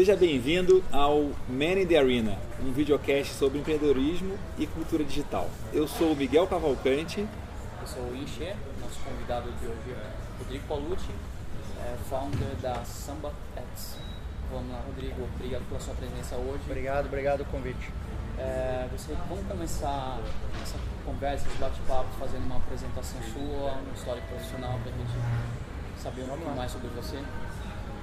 Seja bem-vindo ao Man in the Arena, um videocast sobre empreendedorismo e cultura digital. Eu sou o Miguel Cavalcante. Eu sou o Inche, nosso convidado de hoje é Rodrigo Paulucci, é founder da Samba X. Vamos lá, Rodrigo, obrigado pela sua presença hoje. Obrigado, obrigado pelo convite. É, você, vamos começar essa conversa, esse bate-papo, fazendo uma apresentação sua, uma história profissional para a gente saber um pouco mais sobre você.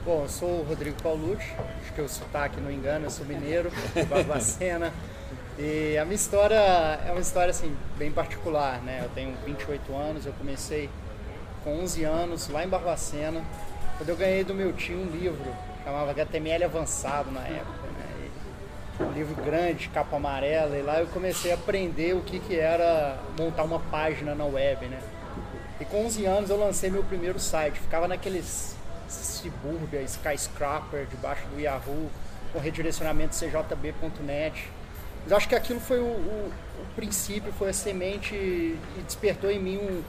Bom, eu sou o Rodrigo Paulucci, acho que o sotaque não engana, eu sou mineiro, de Barbacena. E a minha história é uma história assim, bem particular, né? Eu tenho 28 anos, eu comecei com 11 anos lá em Barbacena, quando eu ganhei do meu tio um livro, chamava HTML Avançado na época, né? E um livro grande, capa amarela, e lá eu comecei a aprender o que, que era montar uma página na web, né? E com 11 anos eu lancei meu primeiro site, ficava naqueles subúrbia, skyscraper, debaixo do Yahoo, com redirecionamento cjb.net. Mas acho que aquilo foi o, o, o, princípio, foi a semente e despertou em mim um,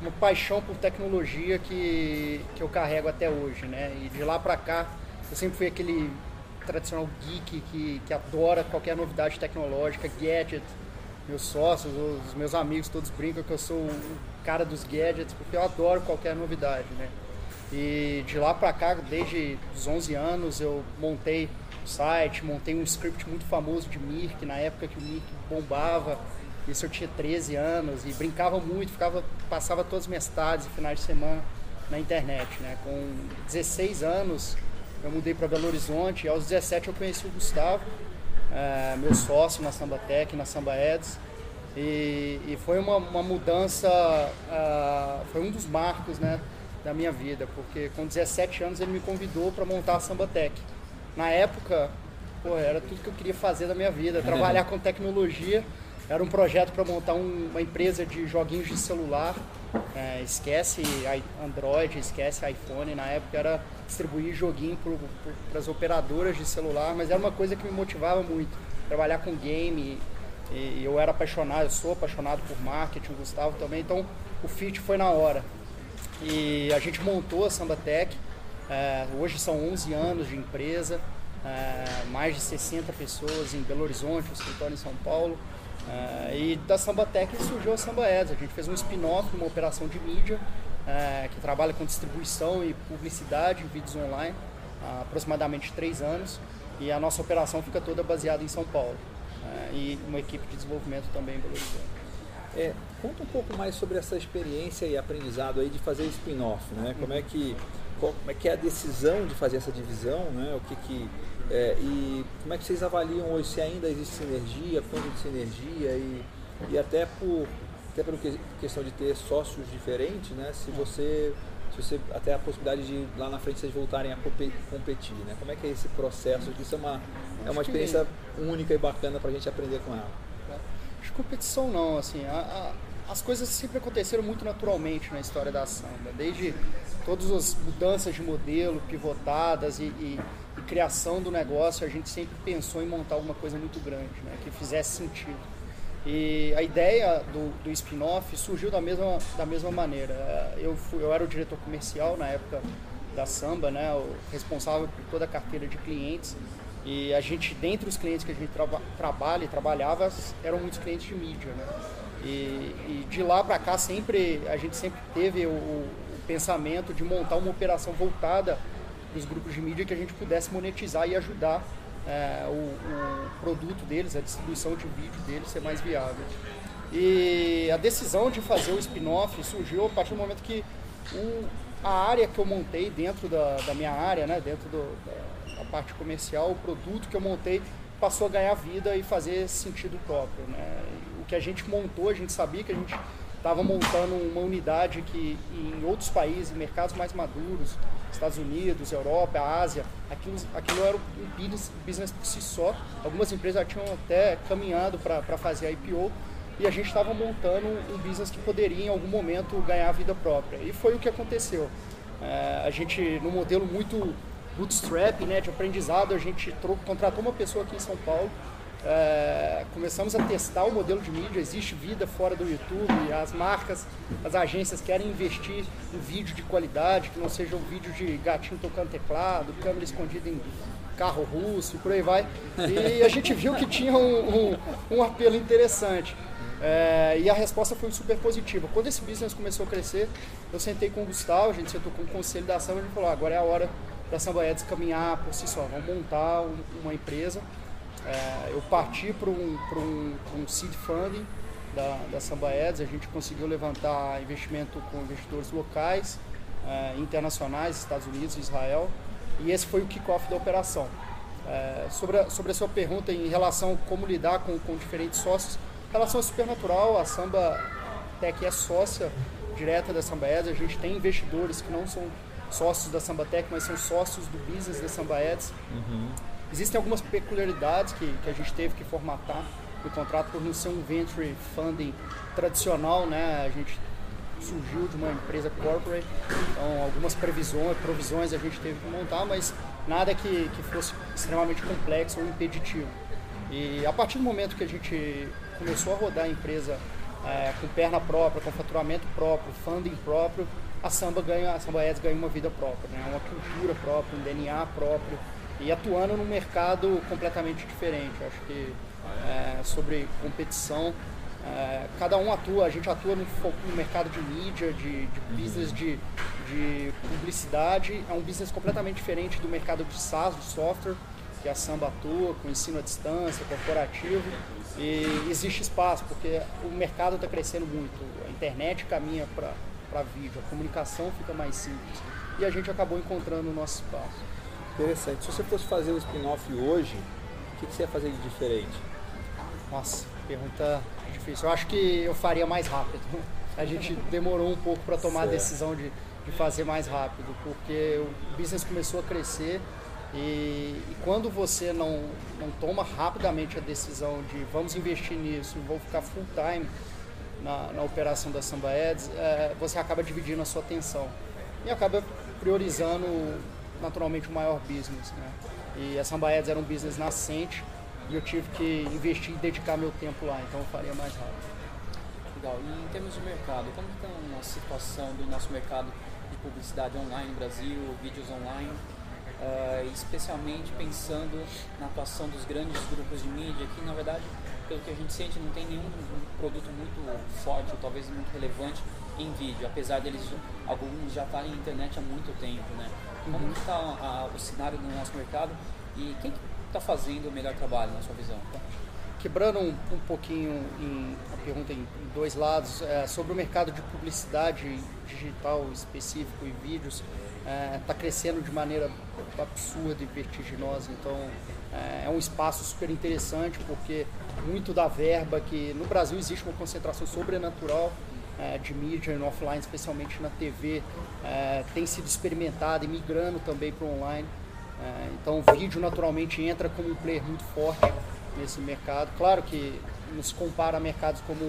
uma paixão por tecnologia que, que eu carrego até hoje, né? E de lá para cá, eu sempre fui aquele tradicional geek que, que adora qualquer novidade tecnológica, gadget. Meus sócios, os meus amigos todos brincam que eu sou o cara dos gadgets, porque eu adoro qualquer novidade, né? E de lá para cá, desde os 11 anos, eu montei o site, montei um script muito famoso de Mirk, na época que o Mirk bombava. Isso eu tinha 13 anos e brincava muito, ficava, passava todas as minhas tardes e finais de semana na internet. Né? Com 16 anos, eu mudei para Belo Horizonte e aos 17 eu conheci o Gustavo, é, meu sócio na Samba Tech, na Samba Eds. E, e foi uma, uma mudança, uh, foi um dos marcos, né? Da minha vida, porque com 17 anos ele me convidou para montar a Sambatec. Na época, pô, era tudo que eu queria fazer da minha vida, trabalhar com tecnologia. Era um projeto para montar um, uma empresa de joguinhos de celular. É, esquece Android, esquece iPhone. Na época era distribuir joguinho para as operadoras de celular, mas era uma coisa que me motivava muito. Trabalhar com game, e eu era apaixonado, eu sou apaixonado por marketing, o Gustavo também, então o fit foi na hora. E a gente montou a Sambatec. É, hoje são 11 anos de empresa, é, mais de 60 pessoas em Belo Horizonte, o escritório em São Paulo. É, e da Sambatec surgiu a Samba Ads. A gente fez um spin-off, uma operação de mídia que trabalha com distribuição e publicidade em vídeos online há aproximadamente três anos. E a nossa operação fica toda baseada em São Paulo. E uma equipe de desenvolvimento também em Belo Horizonte. É, conta um pouco mais sobre essa experiência e aprendizado aí de fazer spin-off, né? Como é que como é que é a decisão de fazer essa divisão, né? O que que é, e como é que vocês avaliam hoje se ainda existe sinergia, quanto de sinergia e, e até por até por questão de ter sócios diferentes, né? Se você se você até a possibilidade de lá na frente vocês voltarem a competir, né? Como é que é esse processo? Isso é uma é uma experiência única e bacana para a gente aprender com ela de competição não, assim, a, a, as coisas sempre aconteceram muito naturalmente na história da samba, desde todas as mudanças de modelo, pivotadas e, e, e criação do negócio, a gente sempre pensou em montar alguma coisa muito grande, né, que fizesse sentido. E a ideia do, do spin-off surgiu da mesma, da mesma maneira. Eu, fui, eu era o diretor comercial na época da Samba, né, o responsável por toda a carteira de clientes e a gente, dentre os clientes que a gente traba, trabalha e trabalhava, eram muitos clientes de mídia, né? E, e de lá para cá sempre a gente sempre teve o, o, pensamento de montar uma operação voltada para os grupos de mídia que a gente pudesse monetizar e ajudar é, o, o, produto deles, a distribuição de vídeo deles ser mais viável. E a decisão de fazer o spin-off surgiu a partir do momento que o, a área que eu montei dentro da, da minha área, né, dentro do, da, parte comercial, o produto que eu montei passou a ganhar vida e fazer sentido próprio. Né? O que a gente montou, a gente sabia que a gente estava montando uma unidade que em outros países, mercados mais maduros, Estados Unidos, Europa, Ásia, aquilo, aquilo era um business, business por si só. Algumas empresas já tinham até caminhado para fazer a IPO e a gente estava montando um business que poderia em algum momento ganhar vida própria. E foi o que aconteceu. É, a gente, num modelo muito bootstrap, né, de aprendizado, a gente contratou uma pessoa aqui em São Paulo é, começamos a testar o modelo de mídia, existe vida fora do YouTube, as marcas, as agências querem investir em vídeo de qualidade, que não seja um vídeo de gatinho tocando teclado, câmera escondida em carro russo e por aí vai. E a gente viu que tinha um, um, um apelo interessante. É, e a resposta foi super positiva. Quando esse business começou a crescer, eu sentei com o Gustavo, a gente sentou com o conselho da Samba e a gente falou, agora é a hora da Samba Eds caminhar por si só, vamos montar uma empresa. É, eu parti para um, um, um seed funding da, da Samba Ads, a gente conseguiu levantar investimento com investidores locais, é, internacionais, Estados Unidos, Israel, e esse foi o kickoff da operação. É, sobre, a, sobre a sua pergunta em relação a como lidar com, com diferentes sócios, relação é super natural, a Samba Tech é sócia direta da Samba Ads, a gente tem investidores que não são sócios da Samba Tech, mas são sócios do business da Samba Ads. Uhum. Existem algumas peculiaridades que, que a gente teve que formatar no contrato por não ser um venture funding tradicional, né? A gente surgiu de uma empresa corporate, então algumas previsões, provisões a gente teve que montar, mas nada que, que fosse extremamente complexo ou impeditivo. E a partir do momento que a gente começou a rodar a empresa é, com perna própria, com faturamento próprio, funding próprio, a Samba ganha, a Samba Ads ganha uma vida própria, né? uma cultura própria, um DNA próprio, e atuando num mercado completamente diferente. Acho que é, sobre competição, é, cada um atua, a gente atua no, no mercado de mídia, de, de uhum. business de, de publicidade, é um business completamente diferente do mercado de SaaS, de software, que a Samba atua, com ensino à distância, corporativo, e existe espaço, porque o mercado está crescendo muito, a internet caminha para vídeo, a comunicação fica mais simples, e a gente acabou encontrando o nosso espaço. Interessante. Se você fosse fazer um spin-off hoje, o que, você ia fazer de diferente? Nossa, pergunta difícil. Eu acho que eu faria mais rápido. A gente demorou um pouco para tomar certo. a decisão de, de fazer mais rápido, porque o business começou a crescer e, e, quando você não, não toma rapidamente a decisão de vamos investir nisso, vou ficar full time na, na operação da Samba Ads, é, você acaba dividindo a sua atenção e acaba priorizando naturalmente o maior business. Né? E a Samba Ads era um business nascente e eu tive que investir e dedicar meu tempo lá, então eu faria mais rápido. Legal. E em termos de mercado, como está a situação do nosso mercado de publicidade online no Brasil, vídeos online, uh, especialmente pensando na atuação dos grandes grupos de mídia, que na verdade, pelo que a gente sente, não tem nenhum produto muito forte, ou talvez muito relevante em vídeo, apesar deles alguns já estarem na internet há muito tempo, né? Como uhum. está o cenário no nosso mercado e quem está fazendo o melhor trabalho na sua visão? Quebrando um, um pouquinho em, a pergunta em dois lados, é, sobre o mercado de publicidade digital específico e vídeos, está é, tá crescendo de maneira absurda e vertiginosa. Então, é, é um espaço super interessante porque muito da verba que no Brasil existe uma concentração sobrenatural é, de mídia no offline, especialmente na TV, é, tem sido experimentado e migrando também para o online. É, então o vídeo naturalmente entra como um player muito forte nesse mercado. Claro que não se compara a mercados como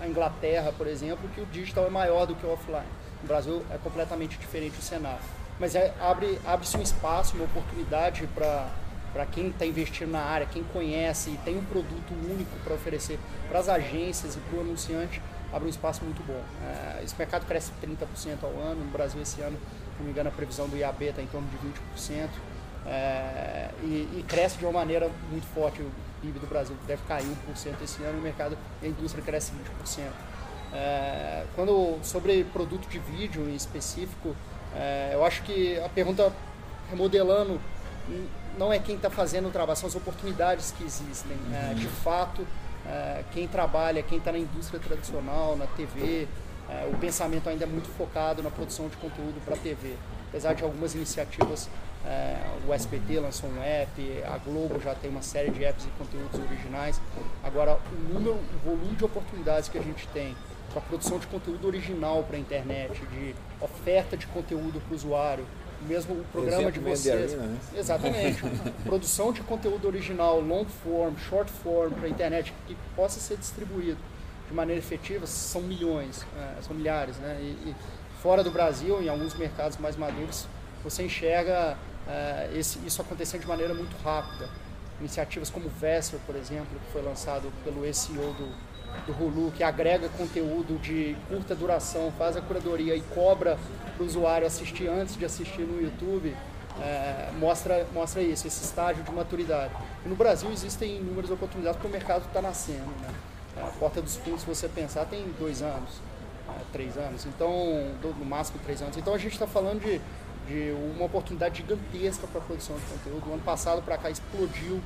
a Inglaterra, por exemplo, que o digital é maior do que o offline. No Brasil é completamente diferente o cenário. Mas é, abre, abre-se um espaço, uma oportunidade para para quem está investindo na área, quem conhece e tem um produto único para oferecer para as agências e para o anunciante, abre um espaço muito bom. É, esse mercado cresce 30% ao ano, no Brasil esse ano, se não me engano, a previsão do IAB está em torno de 20%, é, e, e, cresce de uma maneira muito forte. O PIB do Brasil deve cair 1% esse ano, e o mercado a indústria cresce 20%. É, quando, sobre produto de vídeo em específico, é, eu acho que a pergunta remodelando não é quem está fazendo o trabalho, são as oportunidades que existem. Né? Uhum. de fato, é, quem trabalha, quem está na indústria tradicional, na TV, é, o pensamento ainda é muito focado na produção de conteúdo para TV. Apesar de algumas iniciativas, é, o SBT lançou um app, a Globo já tem uma série de apps e conteúdos originais. Agora, o número, o volume de oportunidades que a gente tem para produção de conteúdo original para a internet, de oferta de conteúdo para o usuário, mesmo o programa de vocês. Arena, né? Exatamente. produção de conteúdo original, long form, short form para a internet que possa ser distribuído de maneira efetiva são milhões, é, são milhares, né? E, e, fora do Brasil, em alguns mercados mais maduros, você enxerga é, esse, isso acontecendo de maneira muito rápida. iniciativas como o Vessel, por exemplo, que foi lançado pelo SEO do, do Hulu, que agrega conteúdo de curta duração, faz a curadoria e cobra para o usuário assistir antes de assistir no YouTube, é, mostra, mostra isso, esse estágio de maturidade. E no Brasil existem inúmeras oportunidades porque o mercado está nascendo. Né? A porta dos fundos, se você pensar, tem dois anos, é, três anos, então, no máximo três anos. Então a gente está falando de, de uma oportunidade gigantesca para a produção de conteúdo. O ano passado para cá explodiu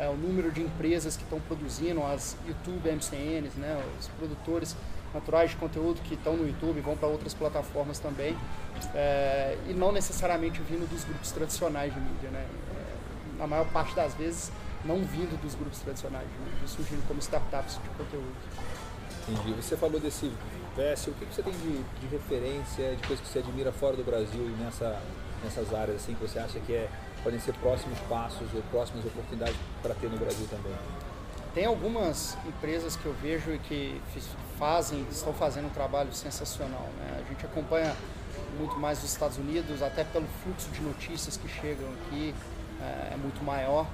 é, o número de empresas que estão produzindo, as YouTube MCNs, né, os produtores naturais de conteúdo que estão no YouTube, vão para outras plataformas também, é, e não necessariamente vindo dos grupos tradicionais de mídia. Né? É, na maior parte das vezes, não vindo dos grupos tradicionais de mídia, surgindo como startups de conteúdo. Entendi. Você falou desse VS, o que você tem de, de referência, de coisas que você admira fora do Brasil nessa, nessas áreas assim, que você acha que é, podem ser próximos passos ou próximas oportunidades para ter no Brasil também? Tem algumas empresas que eu vejo e que fazem, estão fazendo um trabalho sensacional. Né? A gente acompanha muito mais os Estados Unidos, até pelo fluxo de notícias que chegam aqui é, é muito maior.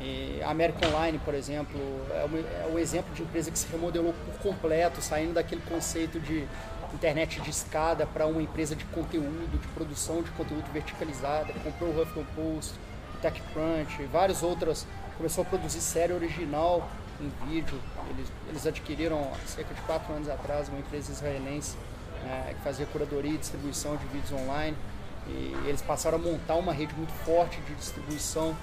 E a American Online, por exemplo, é o, é exemplo de empresa que se remodelou por completo, saindo daquele conceito de internet de escada para uma empresa de conteúdo, de produção de conteúdo verticalizada. Comprou o Huffington Post, TechCrunch, várias outras. Começou a produzir série original em vídeo. Eles, eles adquiriram, cerca de quatro anos atrás, uma empresa israelense é, que fazia curadoria e distribuição de vídeos online. E eles passaram a montar uma rede muito forte de distribuição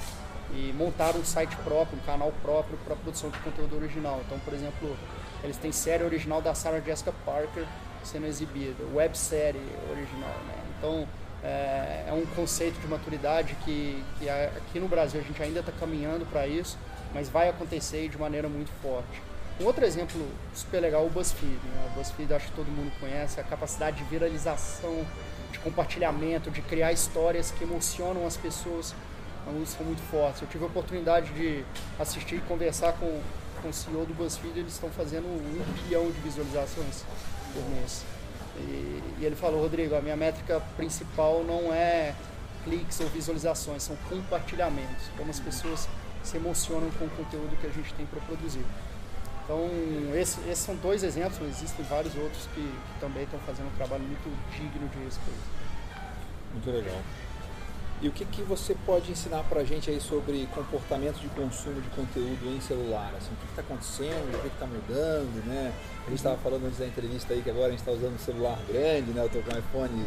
e montaram um site próprio, um canal próprio para produção de conteúdo original. Então, por exemplo, eles têm série original da Sarah Jessica Parker sendo exibida, websérie original. Né? Então, é, é, um conceito de maturidade que, que aqui no Brasil a gente ainda está caminhando para isso mas vai acontecer de maneira muito forte. Um outro exemplo super legal é o BuzzFeed. Né? O BuzzFeed acho que todo mundo conhece, a capacidade de viralização, de compartilhamento, de criar histórias que emocionam as pessoas, é são muito fortes. Eu tive a oportunidade de assistir e conversar com, com o CEO do BuzzFeed, eles estão fazendo um bilhão de visualizações por mês. E, e ele falou, Rodrigo, a minha métrica principal não é cliques ou visualizações, são compartilhamentos, como as pessoas se emocionam com o conteúdo que a gente tem para produzir. Então, esse, esses são dois exemplos, existem vários outros que, que também estão fazendo um trabalho muito digno de respeito. Muito legal. E o que, que você pode ensinar para a gente aí sobre comportamento de consumo de conteúdo em celular? Assim, o que está acontecendo, o que está mudando, né? A gente estava falando antes da entrevista aí que agora a gente está usando um celular grande, né? Eu estou com um iPhone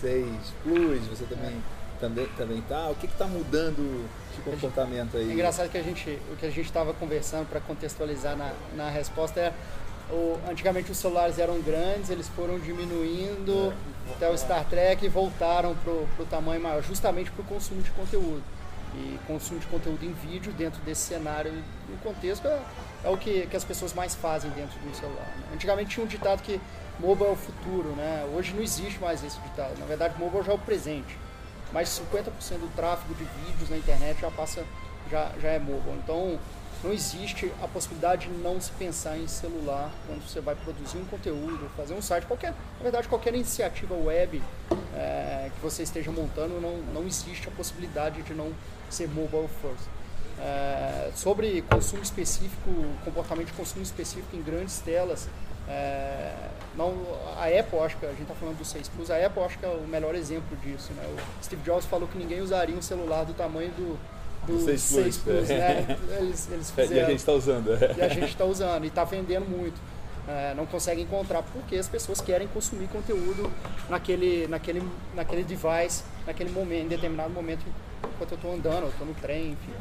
6 Plus, você também também também tá. O que está mudando de comportamento aí? É engraçado que a gente, o que a gente estava conversando para contextualizar na, na resposta é o, antigamente os celulares eram grandes, eles foram diminuindo é, até o Star Trek e voltaram para o tamanho maior, justamente para o consumo de conteúdo. E consumo de conteúdo em vídeo dentro desse cenário, no contexto, é, é o que, que as pessoas mais fazem dentro do celular. Né? Antigamente tinha um ditado que mobile é o futuro, né? hoje não existe mais esse ditado. Na verdade, mobile já é o presente mais de 50% do tráfego de vídeos na internet já passa, já, já é mobile. Então, não existe a possibilidade de não se pensar em celular quando você vai produzir um conteúdo, fazer um site, qualquer, na verdade, qualquer iniciativa web é, que você esteja montando, não, não existe a possibilidade de não ser mobile first. É, sobre consumo específico, comportamento de consumo específico em grandes telas, é, não, a Apple, acho que a gente está falando do 6 Plus, a Apple acho que é o melhor exemplo disso. Né? O Steve Jobs falou que ninguém usaria um celular do tamanho do, do 6 Plus, 6 Plus é. né? Eles, eles fizeram, e a gente está usando. E a gente está usando e está vendendo muito. É, não consegue encontrar porque as pessoas querem consumir conteúdo naquele, naquele, naquele device, naquele momento, em determinado momento, enquanto eu estou andando, estou no trem, enfim,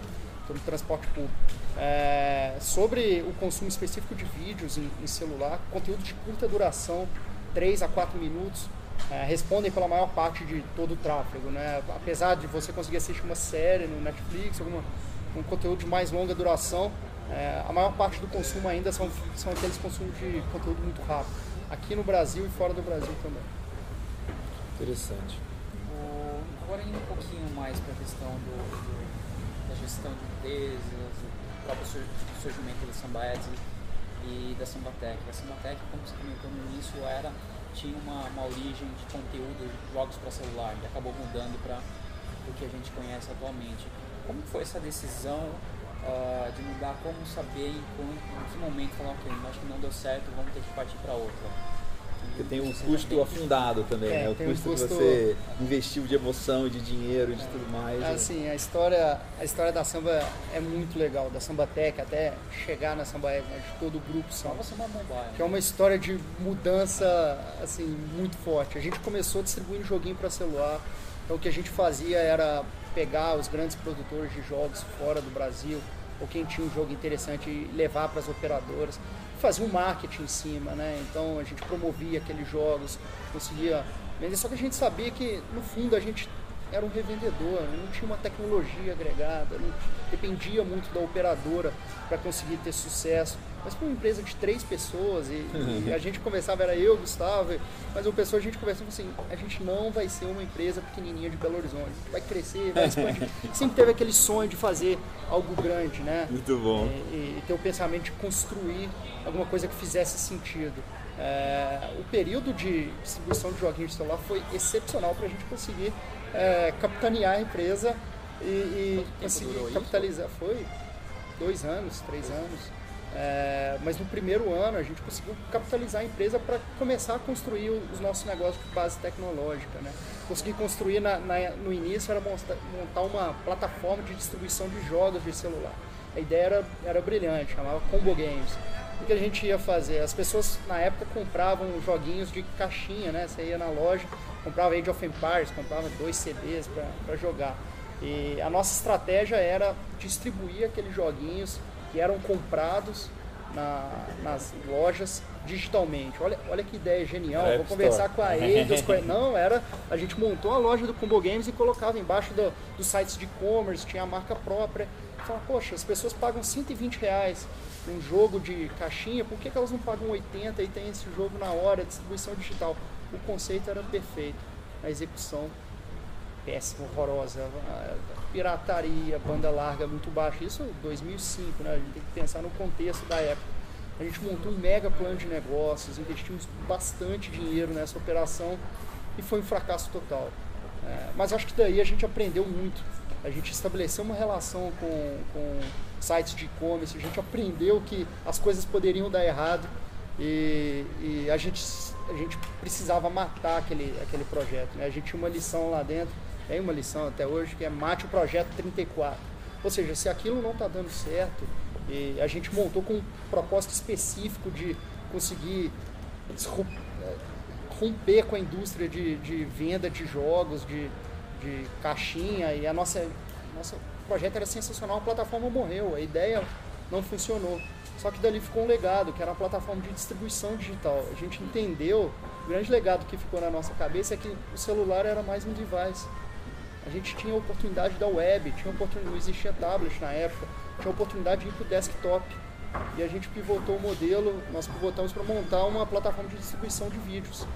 estou no transporte público. É, sobre o consumo específico de vídeos em, em, celular, conteúdo de curta duração, 3 a 4 minutos, é, respondem pela maior parte de todo o tráfego. Né? Apesar de você conseguir assistir uma série no Netflix, alguma, um conteúdo de mais longa duração, é, a maior parte do consumo ainda são, são aqueles consumos de conteúdo muito rápido, aqui no Brasil e fora do Brasil também. Interessante. O, agora indo um pouquinho mais para a questão do, do, da gestão de empresas, próprio surgimento da Sambaed e da Sambatec. A Sambatec, como você comentou no início, era, tinha uma, uma origem de conteúdo, de jogos para celular, e acabou mudando para o que a gente conhece atualmente. Como foi essa decisão uh, de mudar como saber em, em que momento falar, ok, acho que não deu certo, vamos ter que partir para outra. Porque tem o custo afundado também, é, né? O custo, custo, que você investiu de emoção, de dinheiro, de tudo mais. Né? Assim, a história, a história da samba é muito legal, da Samba Tech até chegar na Samba né? de todo o grupo samba. samba mobile. Que é uma história de mudança assim muito forte. A gente começou distribuindo joguinho para celular. Então o que a gente fazia era pegar os grandes produtores de jogos fora do Brasil, ou quem tinha um jogo interessante e levar para as operadoras fazia um marketing em cima, né? Então a gente promovia aqueles jogos, conseguia. Só que a gente sabia que no fundo a gente era um revendedor, não tinha uma tecnologia agregada, não dependia muito da operadora para conseguir ter sucesso. Mas para uma empresa de três pessoas, e, e, a gente conversava, era eu, Gustavo, mas o pessoal a gente conversava assim, a gente não vai ser uma empresa pequenininha de Belo Horizonte, vai crescer, vai expandir. Sempre teve aquele sonho de fazer algo grande, né? Muito bom. E, e ter o pensamento de construir alguma coisa que fizesse sentido. É, o período de distribuição de joguinhos de celular foi excepcional para a gente conseguir é, capitanear a empresa e, e conseguir capitalizar. Isso? Foi dois anos, três anos. É, mas no primeiro ano a gente conseguiu capitalizar a empresa para começar a construir os nossos negócios de base tecnológica. Né? Consegui construir na, na, no início era montar uma plataforma de distribuição de jogos de celular. A ideia era, era brilhante, chamava Combo Games. O que a gente ia fazer? As pessoas na época compravam joguinhos de caixinha, né? Você ia na loja, comprava Age of Empires, comprava dois CDs para jogar. E a nossa estratégia era distribuir aqueles joguinhos que eram comprados na, nas lojas digitalmente. Olha, olha que ideia genial. Vou conversar com a Eidos. com a... Não, era. A gente montou a loja do Combo Games e colocava embaixo do, dos sites de e-commerce, tinha a marca própria. Fala, poxa, as pessoas pagam 120 reais num jogo de caixinha, por que, que elas não pagam 80 e tem esse jogo na hora, distribuição digital? O conceito era perfeito, a execução péssima, horrorosa, pirataria, banda larga muito baixa. Isso em 2005, né? A gente tem que pensar no contexto da época. A gente montou um mega plano de negócios, investimos bastante dinheiro nessa operação e foi um fracasso total. É, mas acho que daí a gente aprendeu muito. A gente estabeleceu uma relação com, com sites de e-commerce, a gente aprendeu que as coisas poderiam dar errado e, e a, gente, a gente precisava matar aquele, aquele projeto. Né? A gente tinha uma lição lá dentro tem uma lição até hoje que é mate o projeto 34. Ou seja, se aquilo não está dando certo, e a gente montou com um propósito específico de conseguir é, romper com a indústria de, de venda de jogos, de, de caixinha, e a nossa, nossa projeto era sensacional, a plataforma morreu, a ideia não funcionou. Só que dali ficou um legado, que era uma plataforma de distribuição digital. A gente entendeu, o grande legado que ficou na nossa cabeça é que o celular era mais um device a gente tinha a oportunidade da web, tinha oportunidade, não existia tablet na época, tinha a oportunidade de ir para o desktop. E a gente pivotou o modelo, nós pivotamos para montar uma plataforma de distribuição de vídeos.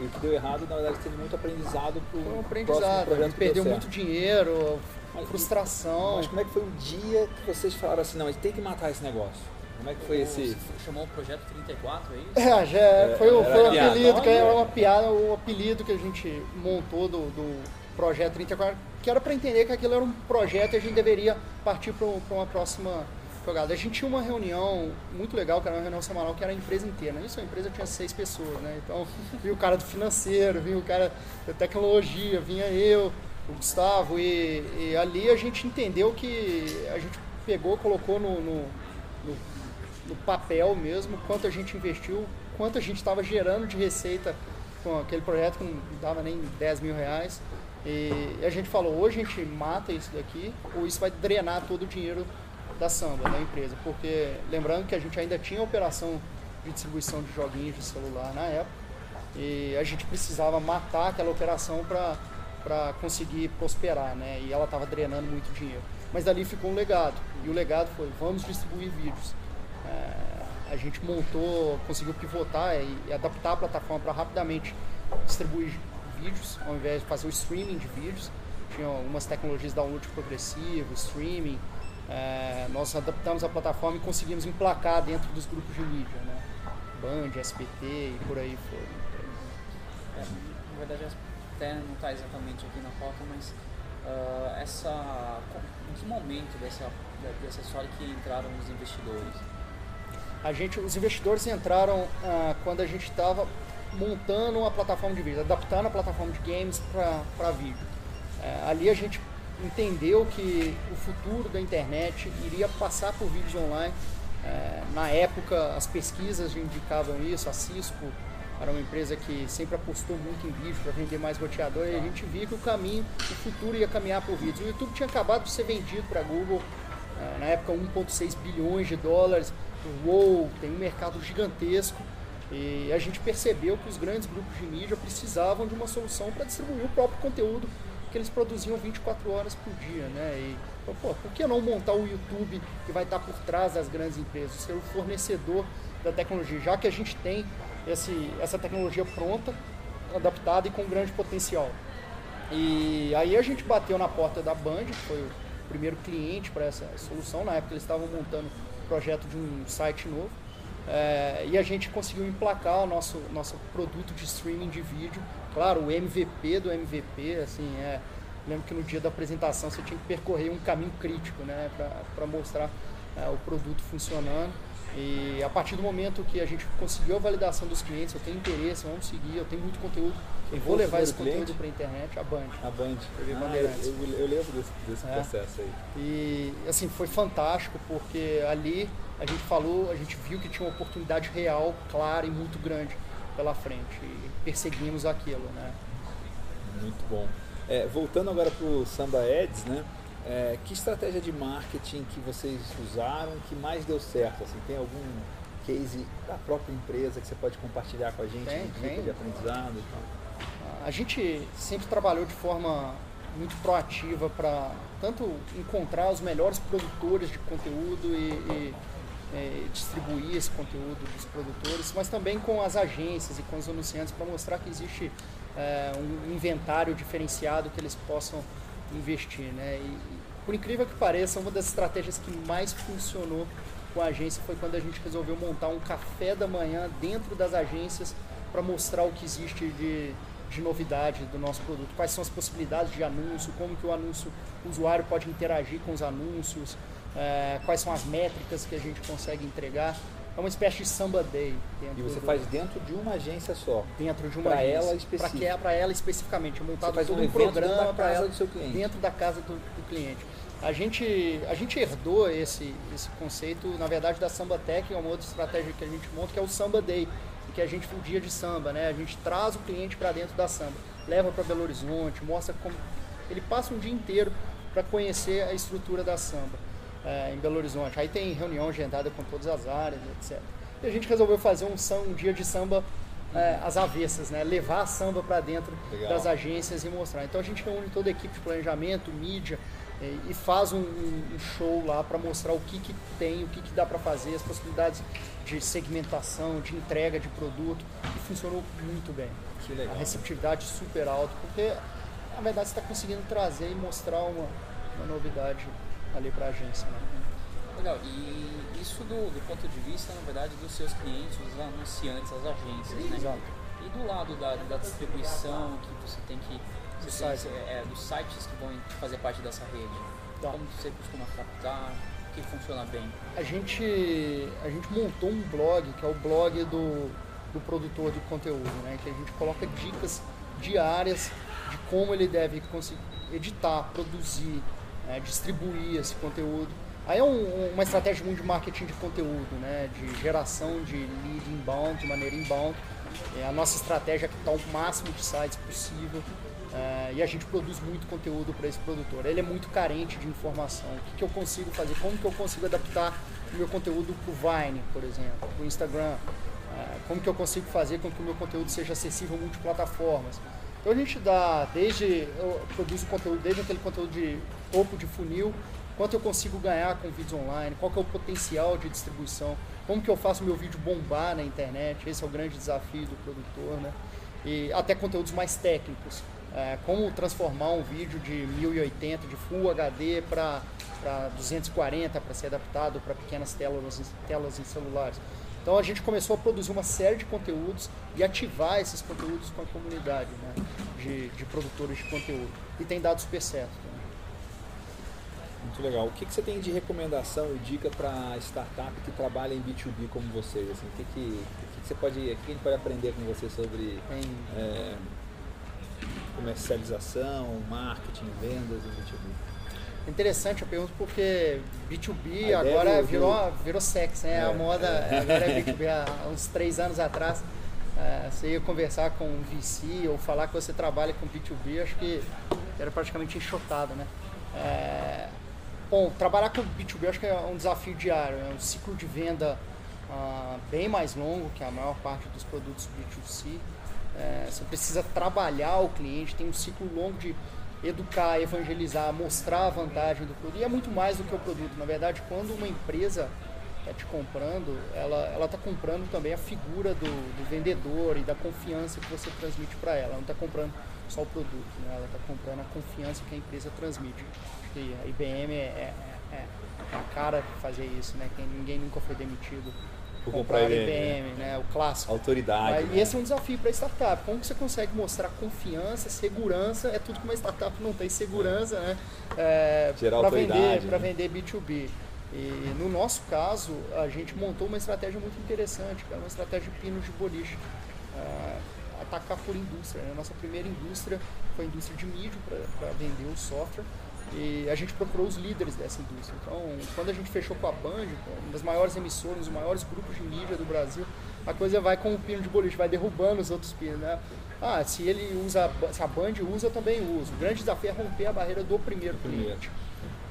E o que deu errado, na verdade, teve muito aprendizado para o um aprendizado, a gente perdeu muito dinheiro, mas, frustração. Mas como é que foi o dia que vocês falaram assim, não, a gente tem que matar esse negócio? Como é que foi esse. Chamou o projeto 34 aí? É, é, já é, foi, o, foi o apelido, que era uma piada, o apelido que a gente montou do, do projeto 34, que era para entender que aquilo era um projeto e a gente deveria partir para uma próxima jogada. A gente tinha uma reunião muito legal, que era uma reunião semanal, que era a empresa inteira. Isso, a empresa tinha seis pessoas, né? Então, vinha o cara do financeiro, vinha o cara da tecnologia, vinha eu, o Gustavo, e, e ali a gente entendeu que a gente pegou, colocou no, no, no, no papel mesmo quanto a gente investiu, quanto a gente estava gerando de receita com aquele projeto que não dava nem 10 mil reais. E a gente falou, ou a gente mata isso daqui, ou isso vai drenar todo o dinheiro da samba, da empresa. Porque lembrando que a gente ainda tinha operação de distribuição de joguinhos de celular na época, e a gente precisava matar aquela operação para conseguir prosperar, né? E ela estava drenando muito dinheiro. Mas dali ficou um legado, e o legado foi, vamos distribuir vídeos. A gente montou, conseguiu pivotar e, adaptar a plataforma para rapidamente distribuir vídeos, ao invés de fazer o streaming de vídeos. Tinha algumas tecnologias download progressivo, streaming. É, nós adaptamos a plataforma e conseguimos emplacar dentro dos grupos de mídia, né? Band, SBT e por aí foi. É, na verdade, até não está exatamente aqui na pauta, mas uh, essa, em que momento dessa, dessa história que entraram os investidores? A gente, os investidores entraram uh, quando a gente estava montando uma plataforma de vídeo, adaptando a plataforma de games para vídeo. Uh, ali a gente entendeu que o futuro da internet iria passar por vídeos online. É, na época, as pesquisas indicavam isso, a Cisco era uma empresa que sempre apostou muito em vídeo para vender mais roteador e a gente via que o caminho, o futuro ia caminhar por vídeo. O YouTube tinha acabado de ser vendido para a Google, é, na época 1,6 bilhões de dólares. Uou, tem um mercado gigantesco. E a gente percebeu que os grandes grupos de mídia precisavam de uma solução para distribuir o próprio conteúdo que eles produziam 24 horas por dia, né? E, pô, por que não montar o YouTube que vai estar por trás das grandes empresas, ser o fornecedor da tecnologia, já que a gente tem esse, essa tecnologia pronta, adaptada e com grande potencial. E aí a gente bateu na porta da Band, que foi o primeiro cliente para essa solução. Na época eles estavam montando projeto de um site novo. É, e a gente conseguiu emplacar o nosso, nosso produto de streaming de vídeo. Claro, o MVP do MVP, assim, é, lembro que no dia da apresentação você tinha que percorrer um caminho crítico né, para mostrar é, o produto funcionando. E a partir do momento que a gente conseguiu a validação dos clientes, eu tenho interesse, vamos seguir, eu tenho muito conteúdo, eu vou levar esse conteúdo para a internet, a Band. A Band. Ah, eu, eu, eu, lembro desse, desse é. processo aí. E assim, foi fantástico, porque ali a gente falou, a gente viu que tinha uma oportunidade real, clara e muito grande pela frente. E perseguimos aquilo, né? Muito bom. É, voltando agora para o Samba Ads, né? É, que estratégia de marketing que vocês usaram que mais deu certo? Assim, tem algum case da própria empresa que você pode compartilhar com a gente tem, tem. de aprendizado? A gente sempre trabalhou de forma muito proativa para tanto encontrar os melhores produtores de conteúdo e, e distribuir esse conteúdo dos produtores, mas também com as agências e com os anunciantes para mostrar que existe é, um inventário diferenciado que eles possam investir. Né? E, por incrível que pareça, uma das estratégias que mais funcionou com a agência foi quando a gente resolveu montar um café da manhã dentro das agências para mostrar o que existe de, de novidade do nosso produto, quais são as possibilidades de anúncio, como que o anúncio, o usuário pode interagir com os anúncios, é, quais são as métricas que a gente consegue entregar. É uma espécie de samba day. E você do, faz dentro de uma agência só? Dentro de uma pra agência. ela específica? Para ela especificamente. É montado todo um, um programa para ela do seu cliente. dentro da casa do, do, cliente. A gente, a gente herdou esse, esse conceito, na verdade, da Samba Tech, é uma outra estratégia que a gente monta, que é o Samba Day, que a gente o dia de samba, né? A gente traz o cliente para dentro da samba, leva para Belo Horizonte, mostra como ele passa um dia inteiro para conhecer a estrutura da samba é, em Belo Horizonte. Aí tem reunião agendada com todas as áreas, etc. E a gente resolveu fazer um, um dia de samba é, às avessas, né? levar a samba para dentro Legal. das agências e mostrar. Então a gente reúne toda a equipe de planejamento, mídia é, e faz um, um show lá para mostrar o que, que tem, o que, que dá para fazer, as possibilidades de segmentação, de entrega de produto e funcionou muito bem. A receptividade super alta, porque na verdade você está conseguindo trazer e mostrar uma, uma novidade ali para a agência. Né? Legal, e isso do, do, ponto de vista, na verdade, dos seus clientes, os anunciantes, as agências, né? Exato. E do lado da, da distribuição, que você tem que. Você Do tem, site. é, dos sites que vão fazer parte dessa rede. Tá. Como você costuma captar? O que funciona bem? A gente, a gente montou um blog, que é o blog do, do produtor de conteúdo, né? que a gente coloca dicas diárias de como ele deve conseguir editar, produzir, né? distribuir esse conteúdo. Aí é um, uma estratégia muito de marketing de conteúdo, né? de geração de lead inbound, de maneira inbound. É, a nossa estratégia é captar o máximo de sites possível é, e a gente produz muito conteúdo para esse produtor. Ele é muito carente de informação. O que, que eu consigo fazer? Como que eu consigo adaptar o meu conteúdo para o Vine, por exemplo, para o Instagram? É, como que eu consigo fazer com que o meu conteúdo seja acessível multiplataformas? Então a gente dá desde eu produzo conteúdo desde aquele conteúdo de topo de funil, quanto eu consigo ganhar com vídeos online, qual que é o potencial de distribuição, como que eu faço meu vídeo bombar na internet, esse é o grande desafio do produtor, né? E até conteúdos mais técnicos, é, como transformar um vídeo de 1080 de Full HD para 240 para ser adaptado para pequenas telas, telas em celulares. Então a gente começou a produzir uma série de conteúdos e ativar esses conteúdos com a comunidade né, de, de produtores de conteúdo. E tem dado super certo. Né? Muito legal. O que, que você tem de recomendação e dica para startup que trabalha em B2B como vocês? Assim, o que, que, que, você pode, o que a gente pode aprender com você sobre é, comercialização, marketing, vendas em B2B? Interessante a pergunta porque B2B agora virou, virou sexo, né? É, a moda é. agora é B2B. Há uns três anos atrás, é, você ia conversar com um VC ou falar que você trabalha com B2B, acho que era praticamente enxotado, né? É, bom, trabalhar com B2B acho que é um desafio diário, é um ciclo de venda uh, bem mais longo que a maior parte dos produtos B2C. É, você precisa trabalhar o cliente, tem um ciclo longo de educar, evangelizar, mostrar a vantagem do produto. E é muito mais do que o produto. Na verdade, quando uma empresa está te comprando, ela está comprando também a figura do, do, vendedor e da confiança que você transmite para ela. Ela não está comprando só o produto, né? ela está comprando a confiança que a empresa transmite. E a IBM é, é, é, é a cara fazer isso, né? Quem, ninguém nunca foi demitido por comprar IBM, IBM né? né? O clássico. Autoridade. Né? E esse é um desafio para startup. Como você consegue mostrar confiança, segurança? É tudo que uma startup não tem segurança, né? É, para vender, para né? vender B2B. E no nosso caso, a gente montou uma estratégia muito interessante, que é uma estratégia de pinos de boliche. É, atacar por indústria. Né? A nossa primeira indústria foi a indústria de mídia para vender o software. E a gente procurou os líderes dessa indústria. Então, quando a gente fechou com a Band, uma das maiores emissoras, os maiores grupos de mídia do Brasil, a coisa vai com o pino de boliche, vai derrubando os outros pinos, né? Ah, se ele usa, se a Band usa, eu também uso. O grande desafio é romper a barreira do primeiro cliente.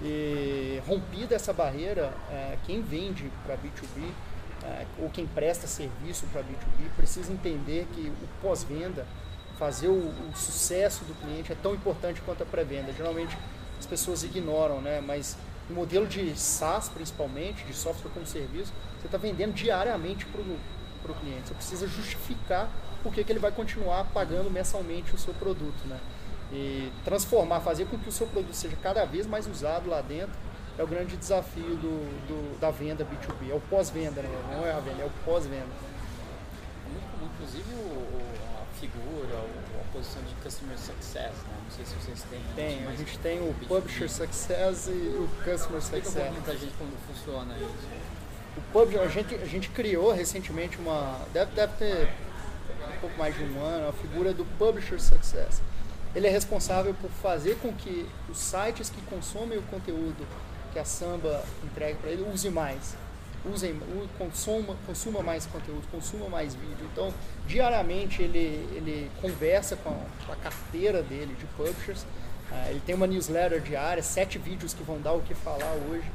E rompida essa barreira, é, quem vende para B2B é, ou quem presta serviço para B2B precisa entender que o pós-venda, fazer o, o sucesso do cliente é tão importante quanto a pré-venda. Geralmente as pessoas ignoram, né? Mas no modelo de SaaS, principalmente, de software como serviço, você está vendendo diariamente para o cliente. Você precisa justificar por que ele vai continuar pagando mensalmente o seu produto, né? E transformar, fazer com que o seu produto seja cada vez mais usado lá dentro é o grande desafio do, do da venda B2B. É o pós-venda, né? Não é a venda, é o pós-venda. Inclusive o, a figura, a posição de Customer Success, né? Não sei se vocês têm. Tem, a gente tem o Publisher Success e o Customer Success. Explica pra gente como funciona isso. O Publisher, a gente, a gente criou recentemente uma. Deve, deve ter um pouco mais de um ano, a figura do Publisher Success. Ele é responsável por fazer com que os sites que consomem o conteúdo que a Samba entrega para ele use mais usem, consuma, consuma mais conteúdo, consuma mais vídeo. Então, diariamente ele, ele conversa com a, com a carteira dele de publishers. Uh, ele tem uma newsletter diária, sete vídeos que vão dar o que falar hoje.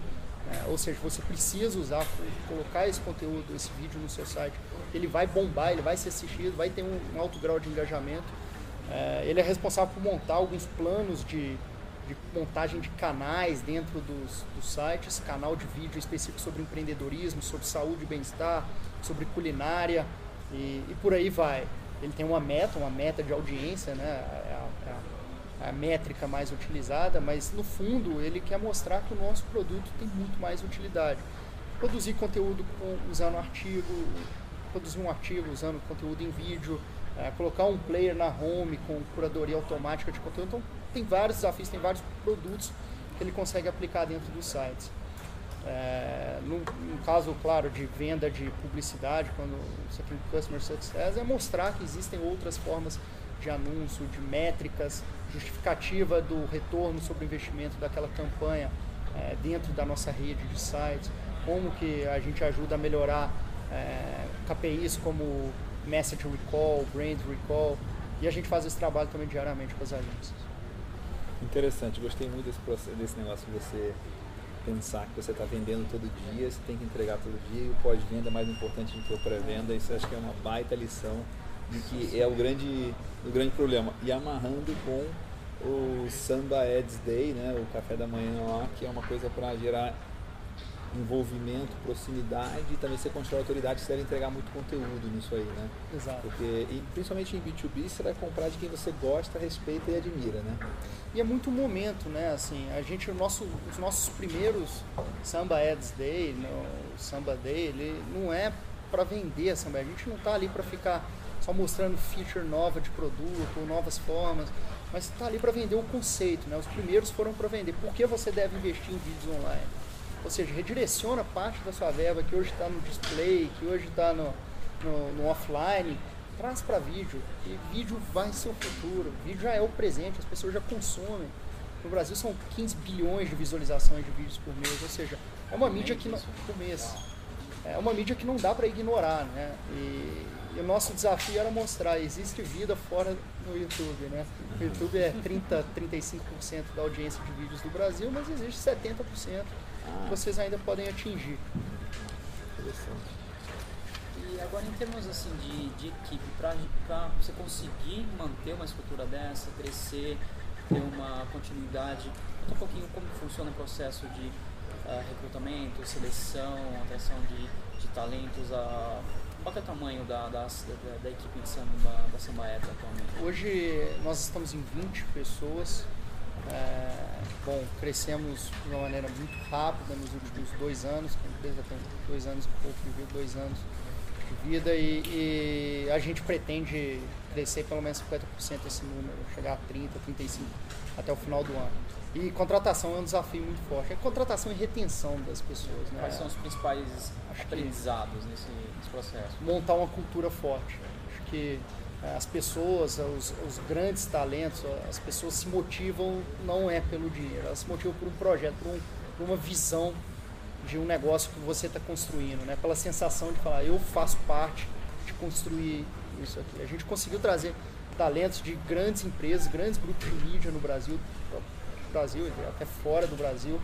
Uh, ou seja, você precisa usar, colocar esse conteúdo, esse vídeo no seu site. Ele vai bombar, ele vai ser assistido, vai ter um, um alto grau de engajamento. Uh, ele é responsável por montar alguns planos de, de montagem de canais dentro dos, dos sites, canal de vídeo específico sobre empreendedorismo, sobre saúde e bem-estar, sobre culinária e, e, por aí vai. Ele tem uma meta, uma meta de audiência, né? É a, é a, métrica mais utilizada, mas no fundo ele quer mostrar que o nosso produto tem muito mais utilidade. Produzir conteúdo com, usando artigo, produzir um artigo usando conteúdo em vídeo, é, colocar um player na home com curadoria automática de conteúdo. Então, tem vários desafios, tem vários produtos que ele consegue aplicar dentro do site. É, no, no, caso, claro, de venda de publicidade, quando você tem Customer Success, é mostrar que existem outras formas de anúncio, de métricas, justificativa do retorno sobre o investimento daquela campanha é, dentro da nossa rede de sites, como que a gente ajuda a melhorar é, KPIs como message recall, brand recall, e a gente faz esse trabalho também diariamente com as agências. Interessante, gostei muito desse, processo, desse negócio de você pensar que você está vendendo todo dia, você tem que entregar todo dia e o pós-venda é mais importante do que o pré-venda. Isso acho que é uma baita lição de que é o grande, o grande problema. E amarrando com o Samba Ads Day, né, o café da manhã lá, que é uma coisa para gerar envolvimento, proximidade e também você constrói autoridade, você deve entregar muito conteúdo nisso aí, né? Exato. Porque, e principalmente em B2B, você vai comprar de quem você gosta, respeita e admira, né? E é muito momento, né? Assim, a gente, o nosso, os nossos primeiros Samba Ads Day, no Samba Day, ele não é para vender a Samba. A gente não está ali para ficar só mostrando feature nova de produto ou novas formas, mas está ali para vender o conceito. Né? Os primeiros foram para vender. Por que você deve investir em vídeos online? Ou seja, redireciona parte da sua verba que hoje está no display, que hoje está no, no, no offline, traz para vídeo. E vídeo vai ser o futuro. Vídeo já é o presente, as pessoas já consomem. No Brasil são 15 bilhões de visualizações de vídeos por mês, ou seja, é uma mídia que não, por mês. É uma mídia que não dá para ignorar, né? E, e, o nosso desafio era mostrar existe vida fora no YouTube, né? O YouTube é 30, 35% da audiência de vídeos do Brasil, mas existe 70% que vocês ainda podem atingir. Interessante. E agora em termos assim de, de equipe, para você conseguir manter uma estrutura dessa, crescer, ter uma continuidade. Conta um pouquinho como funciona o processo de uh, recrutamento, seleção, atração de, de talentos. Uh, qual é o tamanho da, da, da, da equipe de samba, da Samba atualmente? Hoje nós estamos em 20 pessoas. É, bom, crescemos de uma maneira muito rápida nos últimos dois anos, a empresa tem dois anos e pouco, viveu dois anos de vida e, e, a gente pretende crescer pelo menos 50% esse número, chegar a 30%, 35% até o final do ano. E contratação é um desafio muito forte. É contratação e retenção das pessoas. Né? Quais são os principais Acho aprendizados nesse, nesse, processo? Montar uma cultura forte. Acho que as pessoas, os, os, grandes talentos, as pessoas se motivam não é pelo dinheiro, elas se motivam por um projeto, por, um, por uma visão de um negócio que você está construindo, né? Pela sensação de falar, eu faço parte de construir isso aqui. A gente conseguiu trazer talentos de grandes empresas, grandes grupos de mídia no Brasil, Brasil até fora do Brasil,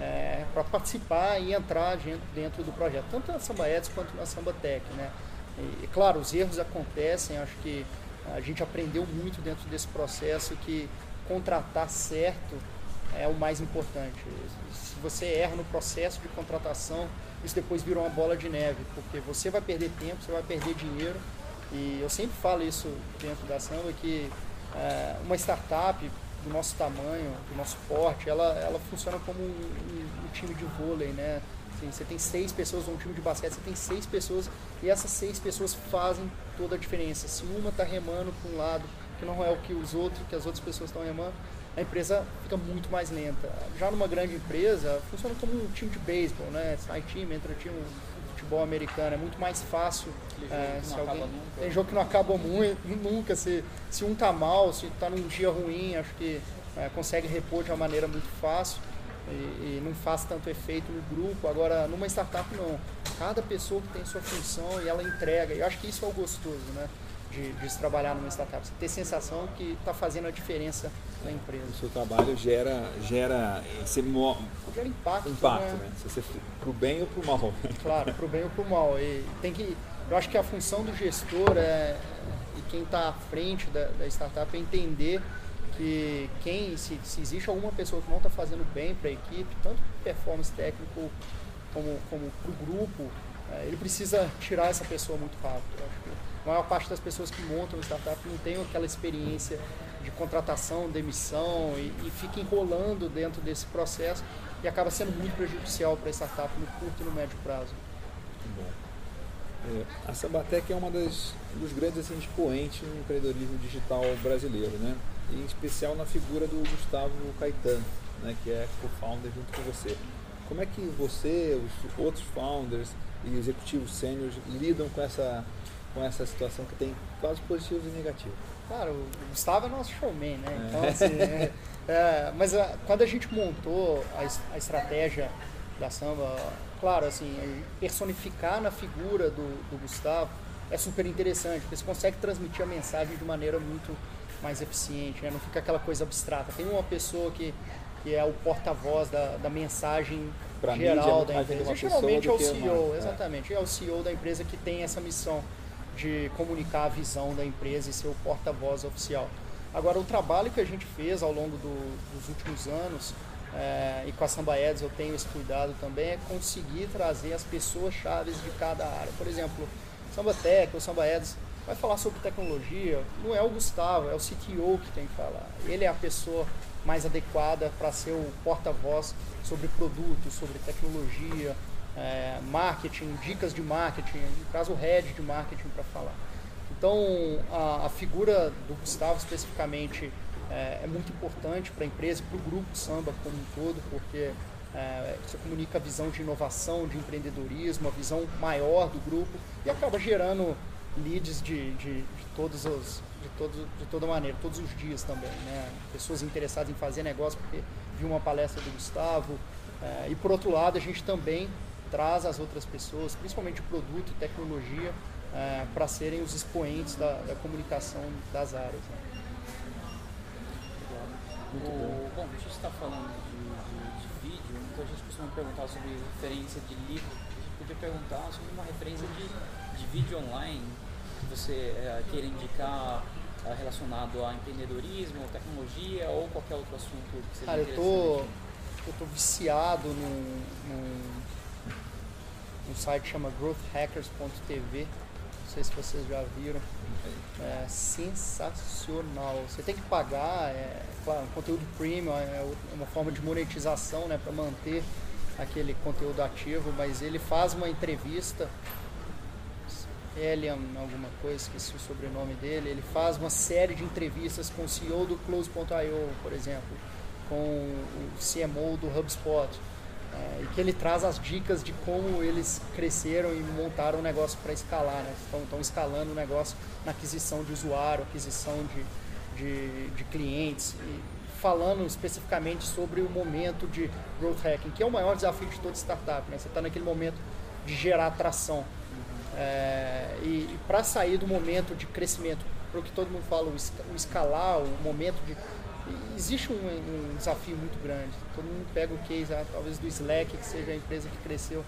é, para participar e entrar dentro do projeto, tanto na Samba Eds quanto na Samba Tech, né? E, claro, os erros acontecem, acho que a gente aprendeu muito dentro desse processo que contratar certo é o mais importante. Se você erra no processo de contratação, isso depois vira uma bola de neve, porque você vai perder tempo, você vai perder dinheiro. E eu sempre falo isso dentro da Samba, que é, uma startup do nosso tamanho, do nosso porte, ela, ela funciona como um, um, um time de vôlei, né? Você tem seis pessoas num time de basquete, você tem seis pessoas e essas seis pessoas fazem toda a diferença. Se uma está remando para um lado, que não é o que os outros, que as outras pessoas estão remando, a empresa fica muito mais lenta. Já numa grande empresa, funciona como um time de beisebol, né? Sai time, entra time, futebol americano, é muito mais fácil. É, se alguém, tem jogo que não acaba muito, nunca. Se, se um tá mal, se tá num dia ruim, acho que é, consegue repor de uma maneira muito fácil e, e, não faz tanto efeito no grupo. Agora, numa startup, não. Cada pessoa que tem sua função e ela entrega. E eu acho que isso é o gostoso, né? de, de se trabalhar numa startup. Você ter sensação que está fazendo a diferença na empresa. O seu trabalho gera, gera, você mo... gera impacto. Impacto, né? né? Se você para o bem ou para o mal. Claro, para o bem ou para o mal. E tem que, eu acho que a função do gestor é, e quem está à frente da, da startup é entender que quem se, se existe alguma pessoa que não está fazendo bem para a equipe, tanto performance técnico como como para o grupo, é, ele precisa tirar essa pessoa muito rápido. Eu acho que a maior parte das pessoas que montam startup não tem aquela experiência de contratação, demissão e, e fica enrolando dentro desse processo e acaba sendo muito prejudicial para a startup no curto e no médio prazo. Bom. É, a Sambatec é uma das dos grandes assim, expoentes no empreendedorismo digital brasileiro, né? E em especial na figura do Gustavo Caetano, né? que é co-founder junto com você. Como é que você, os outros founders e executivos sêniores lidam com essa com essa situação que tem lados positivos e negativos. Claro, o Gustavo é nosso showman, né? É. Então, assim, é, é, mas a, ah, quando a gente montou a, a, estratégia da samba, claro, assim, personificar na figura do, do Gustavo é super interessante, porque você consegue transmitir a mensagem de maneira muito mais eficiente, né? não fica aquela coisa abstrata. Tem uma pessoa que, que é o porta-voz da, da mensagem pra geral mídia, da empresa. Geralmente é o CEO, uma, exatamente, é. é o CEO da empresa que tem essa missão de comunicar a visão da empresa e ser o porta-voz oficial. Agora, o trabalho que a gente fez ao longo do, dos últimos anos, é, e com a Samba Eds eu tenho esse cuidado também, é conseguir trazer as pessoas chaves de cada área. Por exemplo, Samba Tech ou Samba Eds vai falar sobre tecnologia, não é o Gustavo, é o CTO que tem que falar. Ele é a pessoa mais adequada para ser o porta-voz sobre produtos, sobre tecnologia, é, marketing, dicas de marketing, caso o head de marketing para falar. Então a, a, figura do Gustavo especificamente é, é muito importante para a empresa, para o grupo samba como um todo, porque é, você comunica a visão de inovação, de empreendedorismo, a visão maior do grupo e acaba gerando leads de, de, de todos os de, todo, de toda maneira, todos os dias também, né? Pessoas interessadas em fazer negócio porque viu uma palestra do Gustavo. É, e por outro lado, a gente também traz as outras pessoas, principalmente produto e tecnologia, é, para serem os expoentes da, da comunicação das áreas. Né? O, bom, a gente está falando de, de, de, vídeo, então a gente costuma perguntar sobre referência de livro. A gente podia perguntar sobre uma referência de, de vídeo online que você é, queira indicar é, relacionado a empreendedorismo, tecnologia ou qualquer outro assunto que seja Cara, eu tô, eu tô viciado num, num, num site que chama growthhackers.tv. Não sei se vocês já viram. É sensacional. Você tem que pagar, é, claro, um conteúdo premium é uma forma de monetização né, para manter aquele conteúdo ativo, mas ele faz uma entrevista Eliam, alguma coisa, esqueci o sobrenome dele, ele faz uma série de entrevistas com o CEO do Close.io, por exemplo, com o CMO do HubSpot, é, e que ele traz as dicas de como eles cresceram e montaram o negócio para escalar, né? estão, estão escalando o negócio na aquisição de usuário, aquisição de, de, de clientes, falando especificamente sobre o momento de growth hacking, que é o maior desafio de toda startup, né? você está naquele momento de gerar atração. É, e, para sair do momento de crescimento, para o que todo mundo fala, o escalar, o momento de. Existe um, um, desafio muito grande. Todo mundo pega o case, ah, talvez do Slack, que seja a empresa que cresceu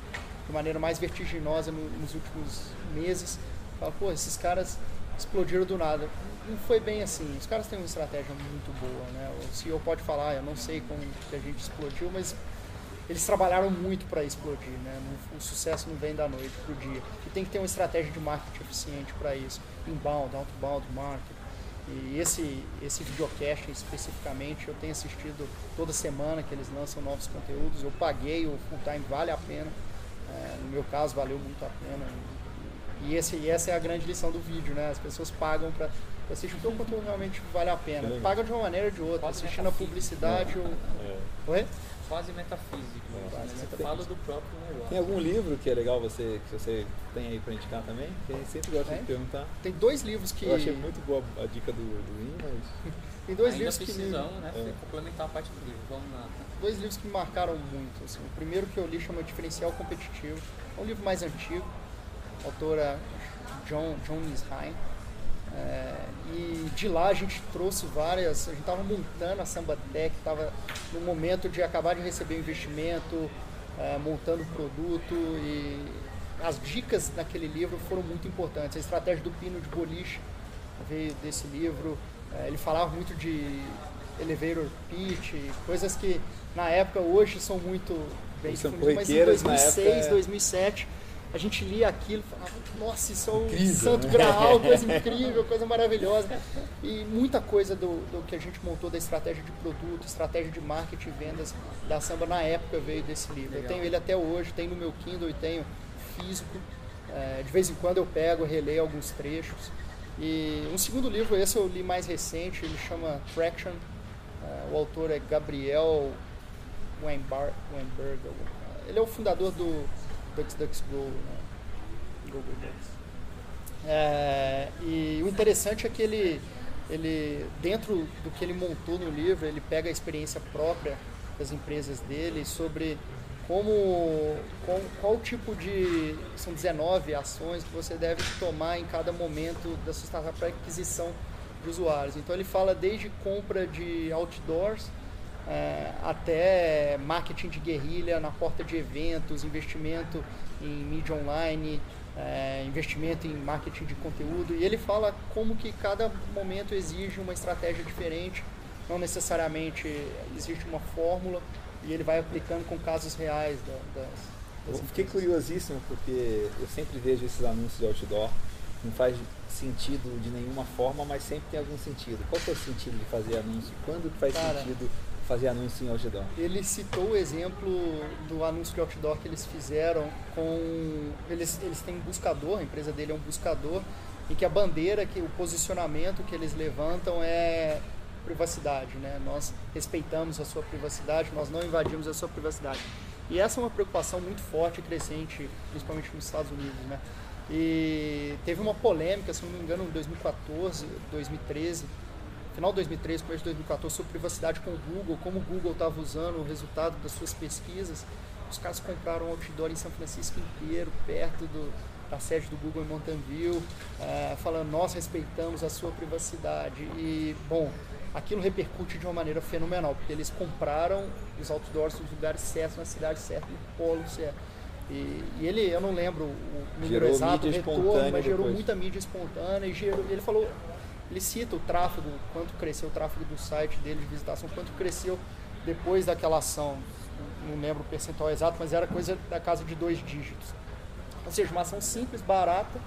de maneira mais vertiginosa no, nos últimos meses. Fala, pô, esses caras explodiram do nada. Não foi bem assim. Os caras têm uma estratégia muito boa, né? O CEO pode falar, eu não sei como que a gente explodiu, mas eles trabalharam muito para explodir, né? o sucesso não vem da noite para o dia. E tem que ter uma estratégia de marketing eficiente para isso, inbound, outbound marketing. E esse, esse videocast especificamente eu tenho assistido toda semana que eles lançam novos conteúdos. Eu paguei o full time, vale a pena. É, no meu caso, valeu muito a pena. E, esse, e essa é a grande lição do vídeo, né? As pessoas pagam para assistir o conteúdo realmente vale a pena. Pagam de uma maneira ou de outra, assistindo a publicidade. Ou... É. Oi? Quase metafísico. É, quase né? Fala do próprio negócio. Tem algum livro que é legal você, que você tem aí para indicar também? Que a gente sempre gosta de perguntar. Tem dois livros que. Eu achei muito boa a dica do, do In, mas. Tem dois Ainda livros precisamos, que. né? É. Complementar a parte do livro. Vamos lá. Dois livros que me marcaram muito. Assim. O primeiro que eu li chama Diferencial Competitivo. É um livro mais antigo. Autora John, John Nisheim. É, e de lá a gente trouxe várias, a gente estava montando a Samba Tech, estava no momento de acabar de receber o investimento, é, montando o produto e as dicas naquele livro foram muito importantes. A estratégia do pino de boliche veio desse livro. É, ele falava muito de elevator pitch, coisas que na época hoje são muito bem difundidas, mas em 2006, época, 2007 a gente lia aquilo e falava, nossa, isso é o incrível, santo né? graal, coisa incrível, coisa maravilhosa. E muita coisa do, do que a gente montou da estratégia de produto, estratégia de marketing e vendas da Samba na época veio desse livro. Legal. Eu tenho ele até hoje, tenho no meu Kindle e tenho físico. É, de vez em quando eu pego, releio alguns trechos. E um segundo livro, esse eu li mais recente, ele chama Traction. É, o autor é Gabriel Weinberg. Ele é o fundador do DuckDuckGo, né? Google Ducks. É, e o interessante é que ele, ele, dentro do que ele montou no livro, ele pega a experiência própria das empresas dele sobre como qual, qual, tipo de são 19 ações que você deve tomar em cada momento da sua startup para aquisição de usuários. Então ele fala desde compra de outdoors é, até marketing de guerrilha na porta de eventos, investimento em mídia online, é, investimento em marketing de conteúdo. E ele fala como que cada momento exige uma estratégia diferente, não necessariamente existe uma fórmula, e ele vai aplicando com casos reais das, das Fiquei curiosíssimo porque eu sempre vejo esses anúncios de outdoor, não faz sentido de nenhuma forma, mas sempre tem algum sentido. Qual que é o sentido de fazer anúncio? Quando que faz Cara, sentido fazer anúncio em outdoor. Ele citou o exemplo do anúncio de outdoor que eles fizeram com. Eles, eles têm um buscador, a empresa dele é um buscador, e que a bandeira, que o posicionamento que eles levantam é privacidade, né? Nós respeitamos a sua privacidade, nós não invadimos a sua privacidade. E essa é uma preocupação muito forte e crescente, principalmente nos Estados Unidos, né? E teve uma polêmica, se não me engano, em 2014, 2013, final de 2013, começo de 2014, sobre privacidade com o Google, como o Google estava usando o resultado das suas pesquisas. Os caras compraram um outdoor em São Francisco inteiro, perto do, da sede do Google em Mountain View, uh, falando, nós respeitamos a sua privacidade. E, bom, aquilo repercute de uma maneira fenomenal, porque eles compraram os outdoors nos lugares certos, na cidade certa, no polo certo. E, e, ele, eu não lembro o número gerou exato, o retorno, mas gerou depois. muita mídia espontânea e gerou, ele falou, ele cita o tráfego, quanto cresceu o tráfego do site dele de visitação, quanto cresceu depois daquela ação. Não lembro o percentual exato, mas era coisa da casa de dois dígitos. Ou seja, uma ação simples, barata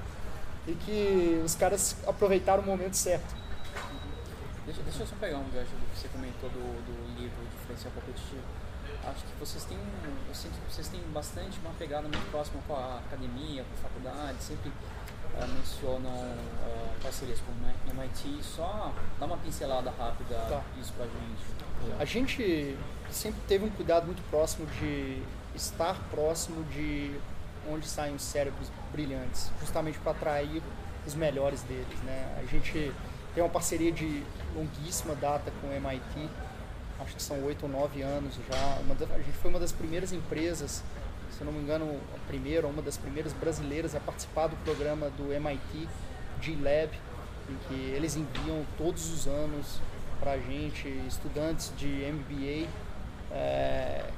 e que os caras aproveitaram o momento certo. Deixa, deixa eu só pegar um gancho do que você comentou do, do livro Diferencial Competitivo. Acho que vocês têm, eu sinto que vocês têm bastante uma pegada muito próxima com a academia, com a faculdade, sempre mencionam uh, parcerias com o MIT. Só dá uma pincelada rápida Tá. disso pra gente. A gente sempre teve um cuidado muito próximo de estar próximo de onde saem os cérebros brilhantes, justamente para atrair os melhores deles. Né? A gente tem uma parceria de longuíssima data com o MIT, acho que são oito ou nove anos já. Da- a gente foi uma das primeiras empresas, se eu não me engano, a primeira uma das primeiras brasileiras a participar do programa do MIT G-Lab, em que eles enviam todos os anos para a gente estudantes de MBA. é,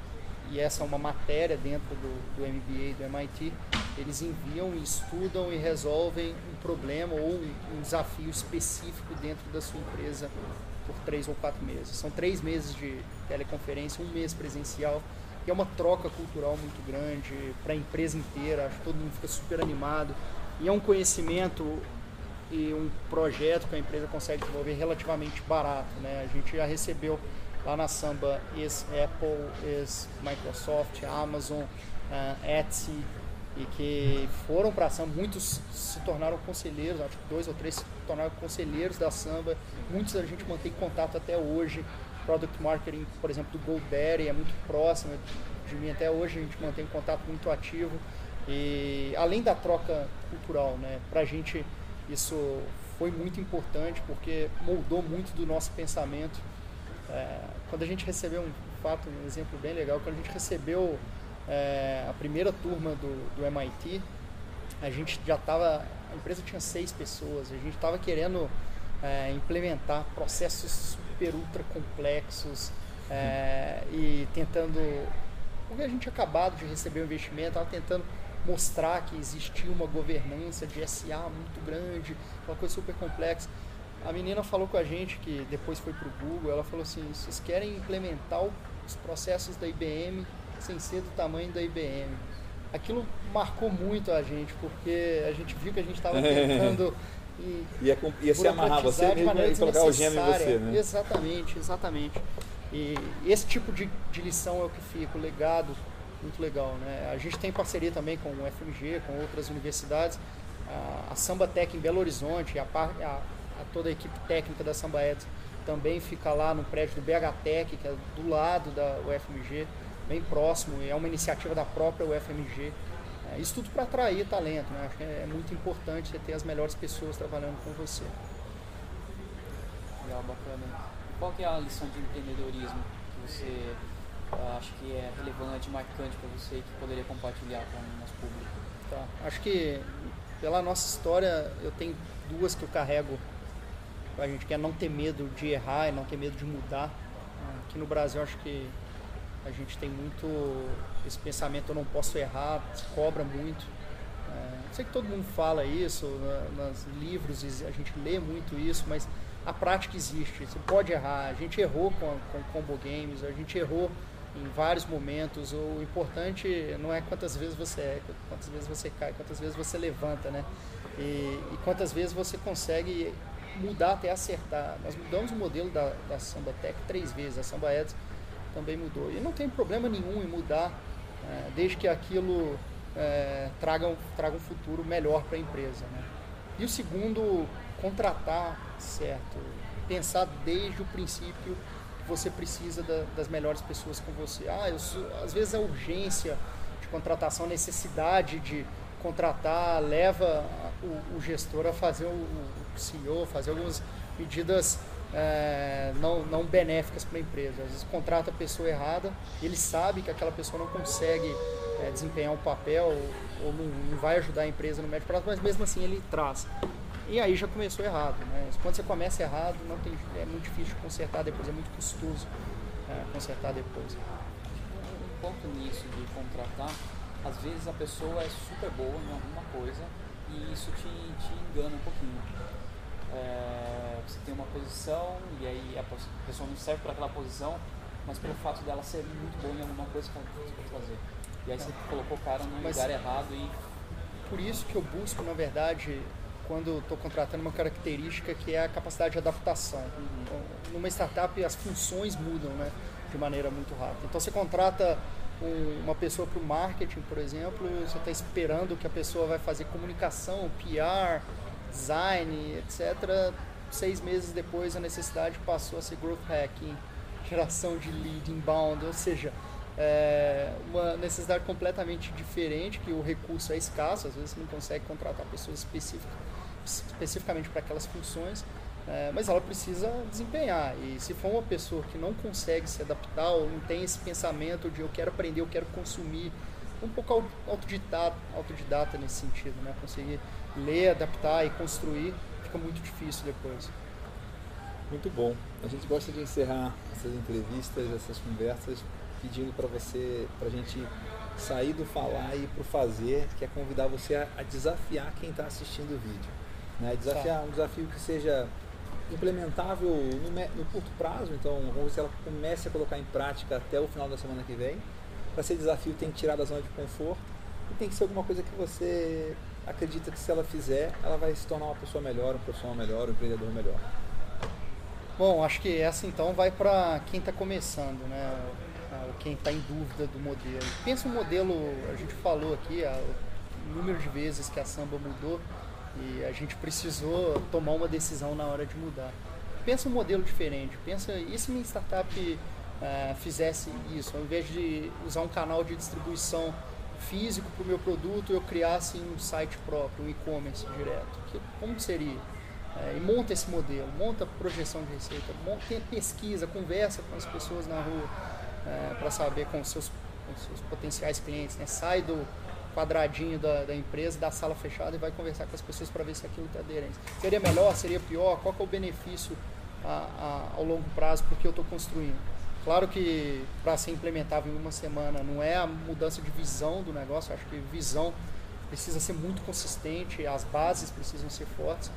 e essa é uma matéria dentro do, do MBA do MIT, eles enviam, estudam e resolvem um problema ou um desafio específico dentro da sua empresa por três ou quatro meses. São três meses de teleconferência, um mês presencial, e é uma troca cultural muito grande para a empresa inteira, acho que todo mundo fica super animado, e é um conhecimento e um projeto que a empresa consegue desenvolver relativamente barato. Né? A gente já recebeu lá na Samba ex-Apple, ex-Microsoft, Amazon, ah, Etsy, e que foram para a Samba, muitos se tornaram conselheiros, acho que dois ou três se tornaram conselheiros da Samba, muitos a gente mantém contato até hoje. Product Marketing, por exemplo, do GoDaddy é muito próximo de mim até hoje, a gente mantém contato muito ativo. E além da troca cultural, né, para a gente isso foi muito importante porque moldou muito do nosso pensamento. É, quando a gente recebeu um fato, um exemplo bem legal, quando a gente recebeu é, a primeira turma do, do MIT, a gente já estava, a empresa tinha seis pessoas, a gente estava querendo é, implementar processos super ultra complexos é, e tentando, porque a gente tinha acabado de receber o investimento, estava tentando mostrar que existia uma governança de SA muito grande, uma coisa super complexa. A menina falou com a gente que depois foi para o Google, ela falou assim, vocês querem implementar os processos da IBM sem ser do tamanho da IBM. Aquilo marcou muito a gente, porque a gente viu que a gente estava tentando e Ia, com- ia se amarrar você mesmo e colocar o gêmeo em você, né? Exatamente, exatamente. E esse tipo de, de lição é o que fica, o legado muito legal. Né? A gente tem parceria também com o FMG, com outras universidades. A, a Samba Tech em Belo Horizonte, a, a- a toda a equipe técnica da Samba Eds também fica lá no prédio do BH Tech, que é do lado da UFMG, bem próximo, e é uma iniciativa da própria UFMG. É, isso tudo para atrair talento, né? Acho que é muito importante você ter as melhores pessoas trabalhando com você. Legal, bacana. Qual que é a lição de empreendedorismo que você ah, acha que é relevante, marcante para você e que poderia compartilhar com o nosso público? Tá. Acho que pela nossa história eu tenho duas que eu carrego pra gente, que é não ter medo de errar e não ter medo de mudar. Aqui no Brasil acho que a gente tem muito esse pensamento eu não posso errar, cobra muito. É, sei que todo mundo fala isso, na, nos livros a gente lê muito isso, mas a prática existe. Você pode errar. A gente errou com, a- com Combo Games, a gente errou em vários momentos. O importante não é quantas vezes você é, quantas vezes você cai, quantas vezes você levanta, né? E, e quantas vezes você consegue mudar até acertar. Nós mudamos o modelo da, da Samba Tech três vezes. A Samba Eds também mudou. E não tem problema nenhum em mudar, é, desde que aquilo é, traga, um, traga um futuro melhor para a empresa. Né? E o segundo, contratar certo. Pensar desde o princípio que você precisa da, das melhores pessoas com você. Ah, eu, às vezes a urgência de contratação, a necessidade de contratar leva o, o gestor a fazer o, o CEO, fazer algumas medidas é, não, não benéficas para a empresa. Às vezes contrata a pessoa errada, ele sabe que aquela pessoa não consegue é, desempenhar um papel ou, ou não, não, vai ajudar a empresa no médio prazo, mas mesmo assim ele traz. E aí já começou errado. Né? Quando você começa errado, não tem, é muito difícil consertar depois, é muito custoso é, consertar depois. Um ponto nisso de contratar, às vezes a pessoa é super boa em alguma coisa e isso te, te engana um pouquinho uma posição e aí a pessoa não serve para aquela posição, mas pelo fato dela ser muito boa em alguma coisa que ela pode fazer. E aí você colocou o cara no mas lugar errado e. Por isso que eu busco, na verdade, quando estou contratando uma característica que é a capacidade de adaptação. Uhum. Então, numa startup as funções mudam né, de maneira muito rápida. Então você contrata um, uma pessoa para o marketing, por exemplo, você está esperando que a pessoa vai fazer comunicação, PR, design, etc. Seis meses depois a necessidade passou a ser growth hacking, geração de lead inbound, ou seja, é uma necessidade completamente diferente, que o recurso é escasso, às vezes você não consegue contratar pessoas específicas, especificamente para aquelas funções, é, mas ela precisa desempenhar. E se for uma pessoa que não consegue se adaptar ou não tem esse pensamento de eu quero aprender, eu quero consumir, um pouco autodidata, autodidata nesse sentido, né? conseguir ler, adaptar e construir, fica muito difícil depois. Muito bom. A gente gosta de encerrar essas entrevistas, essas conversas, pedindo para você, para a gente sair do falar e ir para o fazer, que é convidar você a, a desafiar quem está assistindo o vídeo. Né? Desafiar um desafio que seja implementável no, no, curto prazo, então vamos ver se ela comece a colocar em prática até o final da semana que vem. Para ser desafio tem que tirar da zona de conforto e tem que ser alguma coisa que você acredita que se ela fizer, ela vai se tornar uma pessoa melhor, um profissional melhor, um empreendedor melhor? Bom, acho que essa então vai para quem está começando, né? Quem está em dúvida do modelo. Pensa um modelo, a gente falou aqui o número de vezes que a samba mudou e a gente precisou tomar uma decisão na hora de mudar. Pensa um modelo diferente. Pensa, e se minha startup uh, fizesse isso? Ao invés de usar um canal de distribuição físico para o meu produto, eu criasse um site próprio, um e-commerce direto. Que, como seria? É, e monta esse modelo, monta projeção de receita, monta, pesquisa, conversa com as pessoas na rua é, para saber com os seus, com seus potenciais clientes, né? sai do quadradinho da, da, empresa, da sala fechada e vai conversar com as pessoas para ver se aquilo está aderente. Seria melhor, seria pior? Qual é o benefício a, a, ao longo prazo porque eu estou construindo? Claro que para ser implementável em uma semana não é a mudança de visão do negócio, acho que visão precisa ser muito consistente, as bases precisam ser fortes,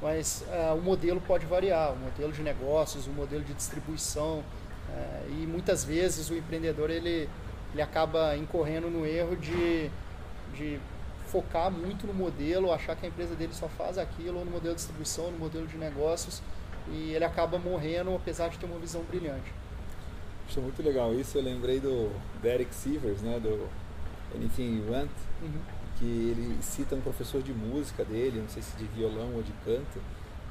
mas uh, o modelo pode variar, o modelo de negócios, o modelo de distribuição, uh, e muitas vezes o empreendedor ele, ele acaba incorrendo no erro de, de focar muito no modelo, achar que a empresa dele só faz aquilo, ou no modelo de distribuição, no modelo de negócios, e ele acaba morrendo apesar de ter uma visão brilhante. Acho muito legal isso. Eu lembrei do Derek Sivers, né, do Anything You Want, uhum. que ele cita um professor de música dele, não sei se de violão ou de canto,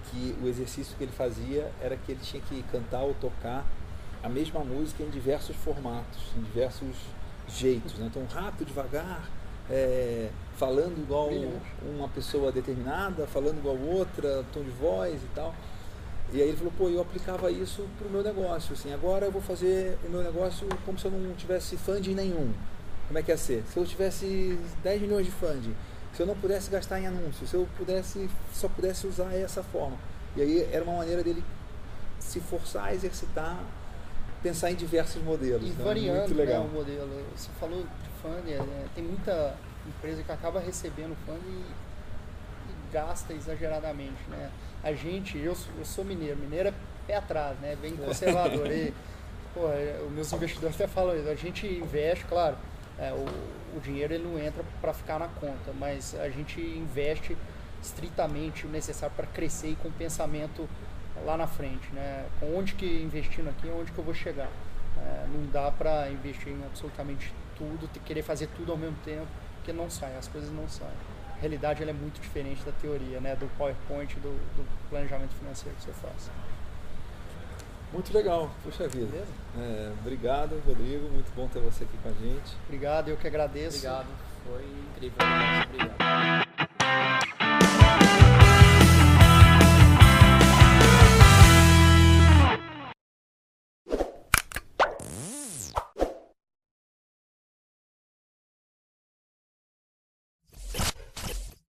que o exercício que ele fazia era que ele tinha que cantar ou tocar a mesma música em diversos formatos, em diversos jeitos. Né? Então, rápido, devagar, é, falando igual uma pessoa determinada, falando igual outra, tom de voz e tal. E aí ele falou, pô, eu aplicava isso para o meu negócio, assim, agora eu vou fazer o meu negócio como se eu não tivesse funding nenhum. Como é que ia ser? Se eu tivesse 10 milhões de funding, se eu não pudesse gastar em anúncios, se eu pudesse, só pudesse usar essa forma. E aí era uma maneira dele se forçar a exercitar, pensar em diversos modelos. E né? variando Muito legal. Né, o modelo. Você falou de funding, né? tem muita empresa que acaba recebendo funding e gasta exageradamente, né? a gente, eu, eu sou mineiro, mineiro é pé atrás, né? Bem conservador. e, pô, é, os meus investidores até falam isso, a gente investe, claro, é, o, o dinheiro ele não entra para ficar na conta, mas a gente investe estritamente o necessário para crescer e com pensamento lá na frente, né? Com onde que investindo aqui, onde que eu vou chegar. É, não dá para investir em absolutamente tudo, querer fazer tudo ao mesmo tempo, porque não sai, as coisas não saem. A realidade ela é muito diferente da teoria, né, do PowerPoint, do, do planejamento financeiro que você faz. Muito legal, puxa vida. É, obrigado, Rodrigo. Muito bom ter você aqui com a gente. Obrigado, eu que agradeço. Obrigado, foi incrível. Obrigado.